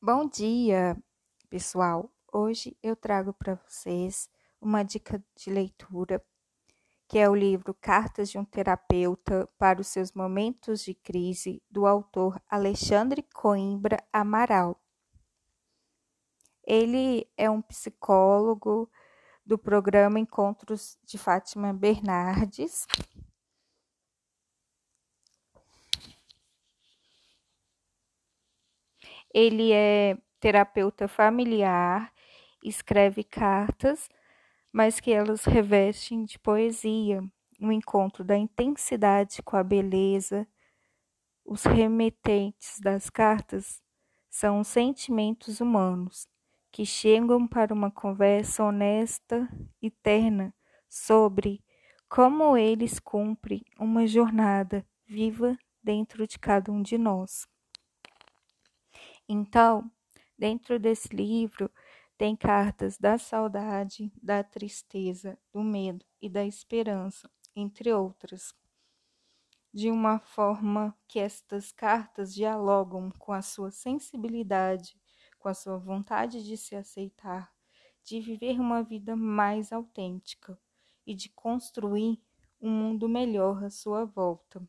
Bom dia, pessoal. Hoje eu trago para vocês uma dica de leitura, que é o livro Cartas de um Terapeuta para os seus momentos de crise, do autor Alexandre Coimbra Amaral. Ele é um psicólogo do programa Encontros de Fátima Bernardes. Ele é terapeuta familiar, escreve cartas, mas que elas revestem de poesia, um encontro da intensidade com a beleza. Os remetentes das cartas são os sentimentos humanos que chegam para uma conversa honesta e terna sobre como eles cumprem uma jornada viva dentro de cada um de nós. Então, dentro desse livro tem cartas da saudade, da tristeza, do medo e da esperança, entre outras. De uma forma que estas cartas dialogam com a sua sensibilidade, com a sua vontade de se aceitar, de viver uma vida mais autêntica e de construir um mundo melhor à sua volta.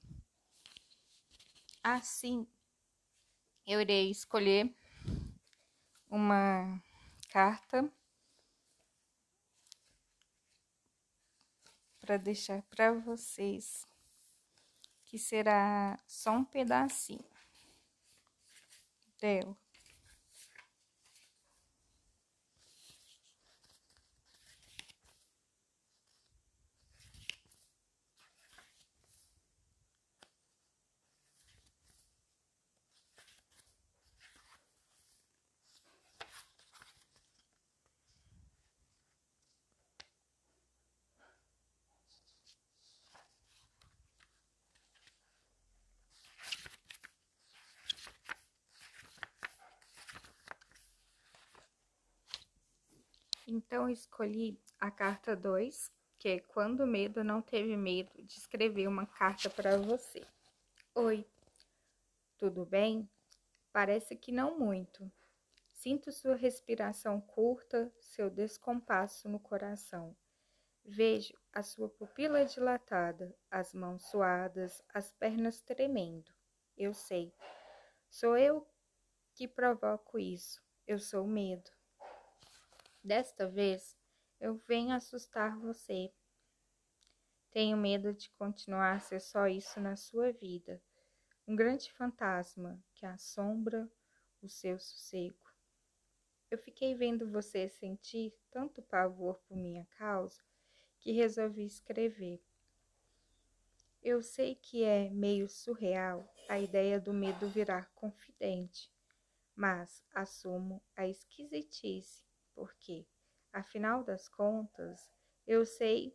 Assim, eu irei escolher uma carta para deixar para vocês, que será só um pedacinho dela. Então, escolhi a carta 2, que é quando o medo não teve medo de escrever uma carta para você. Oi, tudo bem? Parece que não muito. Sinto sua respiração curta, seu descompasso no coração. Vejo a sua pupila dilatada, as mãos suadas, as pernas tremendo. Eu sei. Sou eu que provoco isso. Eu sou medo. Desta vez, eu venho assustar você. Tenho medo de continuar a ser só isso na sua vida. Um grande fantasma que assombra o seu sossego. Eu fiquei vendo você sentir tanto pavor por minha causa que resolvi escrever. Eu sei que é meio surreal a ideia do medo virar confidente, mas assumo a esquisitice porque, afinal das contas, eu sei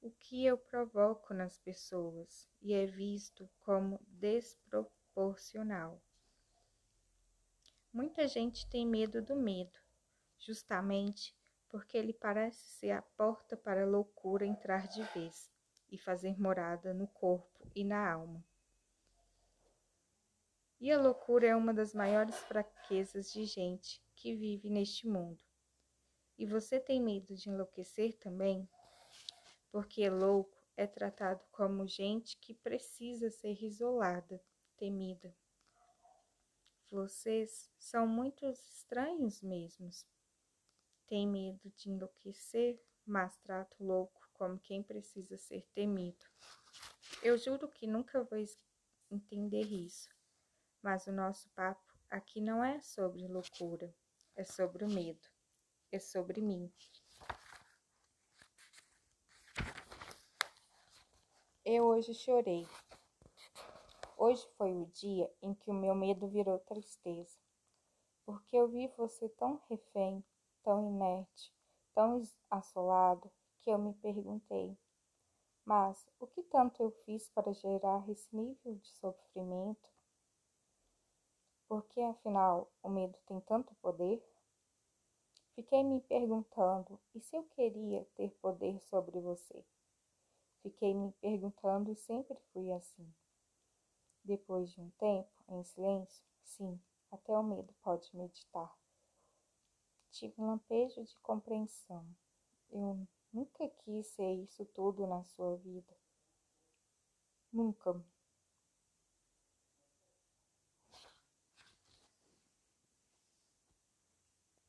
o que eu provoco nas pessoas e é visto como desproporcional. Muita gente tem medo do medo, justamente porque ele parece ser a porta para a loucura entrar de vez e fazer morada no corpo e na alma. E a loucura é uma das maiores fraquezas de gente que vive neste mundo. E você tem medo de enlouquecer também? Porque louco é tratado como gente que precisa ser isolada, temida. Vocês são muito estranhos mesmos. Tem medo de enlouquecer, mas trata o louco como quem precisa ser temido. Eu juro que nunca vou entender isso, mas o nosso papo aqui não é sobre loucura, é sobre o medo é sobre mim. Eu hoje chorei. Hoje foi o dia em que o meu medo virou tristeza, porque eu vi você tão refém, tão inerte, tão assolado, que eu me perguntei: mas o que tanto eu fiz para gerar esse nível de sofrimento? Porque afinal o medo tem tanto poder? Fiquei me perguntando: e se eu queria ter poder sobre você? Fiquei me perguntando e sempre fui assim. Depois de um tempo, em silêncio, sim, Até o medo pode meditar. Tive um lampejo de compreensão. Eu nunca quis ser isso tudo na sua vida. Nunca.